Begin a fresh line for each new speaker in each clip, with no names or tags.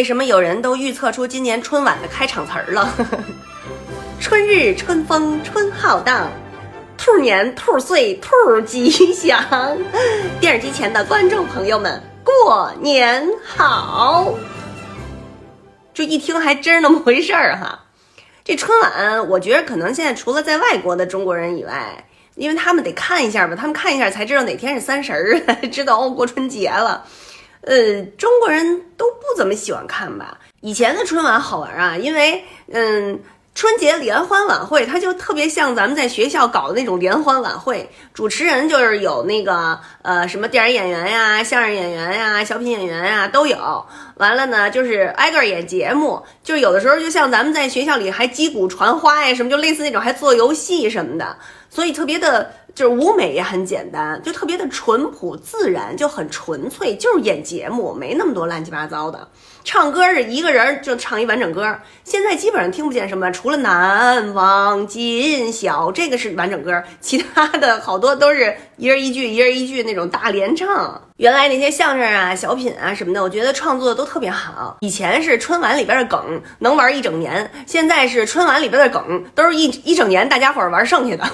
为什么有人都预测出今年春晚的开场词儿了？春日春风春浩荡，兔年兔岁兔吉祥。电视机前的观众朋友们，过年好！就一听还真是那么回事儿哈。这春晚，我觉得可能现在除了在外国的中国人以外，因为他们得看一下吧，他们看一下才知道哪天是三十儿，知道哦过春节了。呃，中国人都不怎么喜欢看吧。以前的春晚好玩啊，因为嗯。春节联欢晚会，它就特别像咱们在学校搞的那种联欢晚会，主持人就是有那个呃什么电影演员呀、相声演员呀、小品演员呀都有。完了呢，就是挨个演节目，就有的时候就像咱们在学校里还击鼓传花呀什么，就类似那种还做游戏什么的，所以特别的。就是舞美也很简单，就特别的淳朴自然，就很纯粹，就是演节目，没那么多乱七八糟的。唱歌是一个人就唱一完整歌，现在基本上听不见什么，除了难忘今宵这个是完整歌，其他的好多都是一人一句，一人一句那种大连唱。原来那些相声啊、小品啊什么的，我觉得创作的都特别好。以前是春晚里边的梗能玩一整年，现在是春晚里边的梗都是一 一整年大家伙玩剩下的。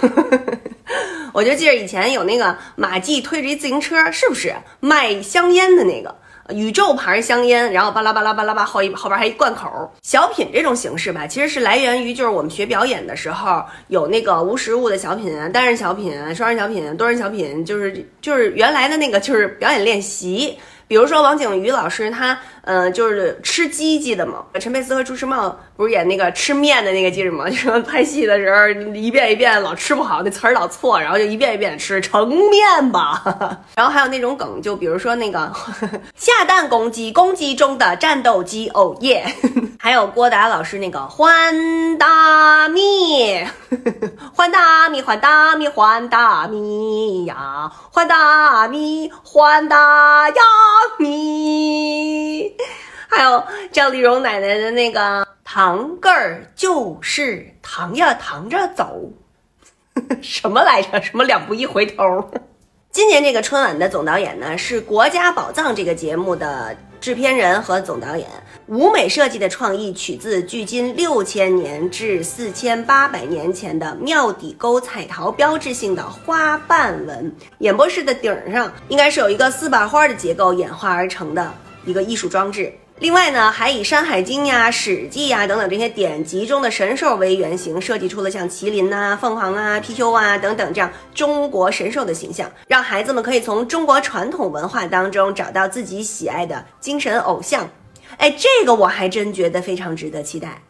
我就记得以前有那个马季推着一自行车，是不是卖香烟的那个宇宙牌香烟？然后巴拉巴拉巴拉巴后一后边还一贯口。小品这种形式吧，其实是来源于就是我们学表演的时候有那个无实物的小品，单人小品、双人小品、多人小品，就是就是原来的那个就是表演练习。比如说王景瑜老师，他嗯就是吃鸡记得吗？陈佩斯和朱时茂不是演那个吃面的那个记着吗？就说拍戏的时候一遍一遍老吃不好，那词儿老错，然后就一遍一遍吃成面吧。然后还有那种梗，就比如说那个 下蛋公鸡，公鸡中的战斗机，哦耶！还有郭达老师那个换大米，换大米，换大米，换大米呀，换大米，换大呀咪。还有赵丽蓉奶奶的那个糖个儿就是糖呀，糖着走，什么来着？什么两步一回头？今年这个春晚的总导演呢，是《国家宝藏》这个节目的制片人和总导演。舞美设计的创意取自距今六千年至四千八百年前的庙底沟彩陶标志性的花瓣纹。演播室的顶上应该是有一个四把花的结构演化而成的一个艺术装置。另外呢，还以《山海经》呀、《史记》呀等等这些典籍中的神兽为原型，设计出了像麒麟呐、凤凰啊、貔貅啊等等这样中国神兽的形象，让孩子们可以从中国传统文化当中找到自己喜爱的精神偶像。哎，这个我还真觉得非常值得期待。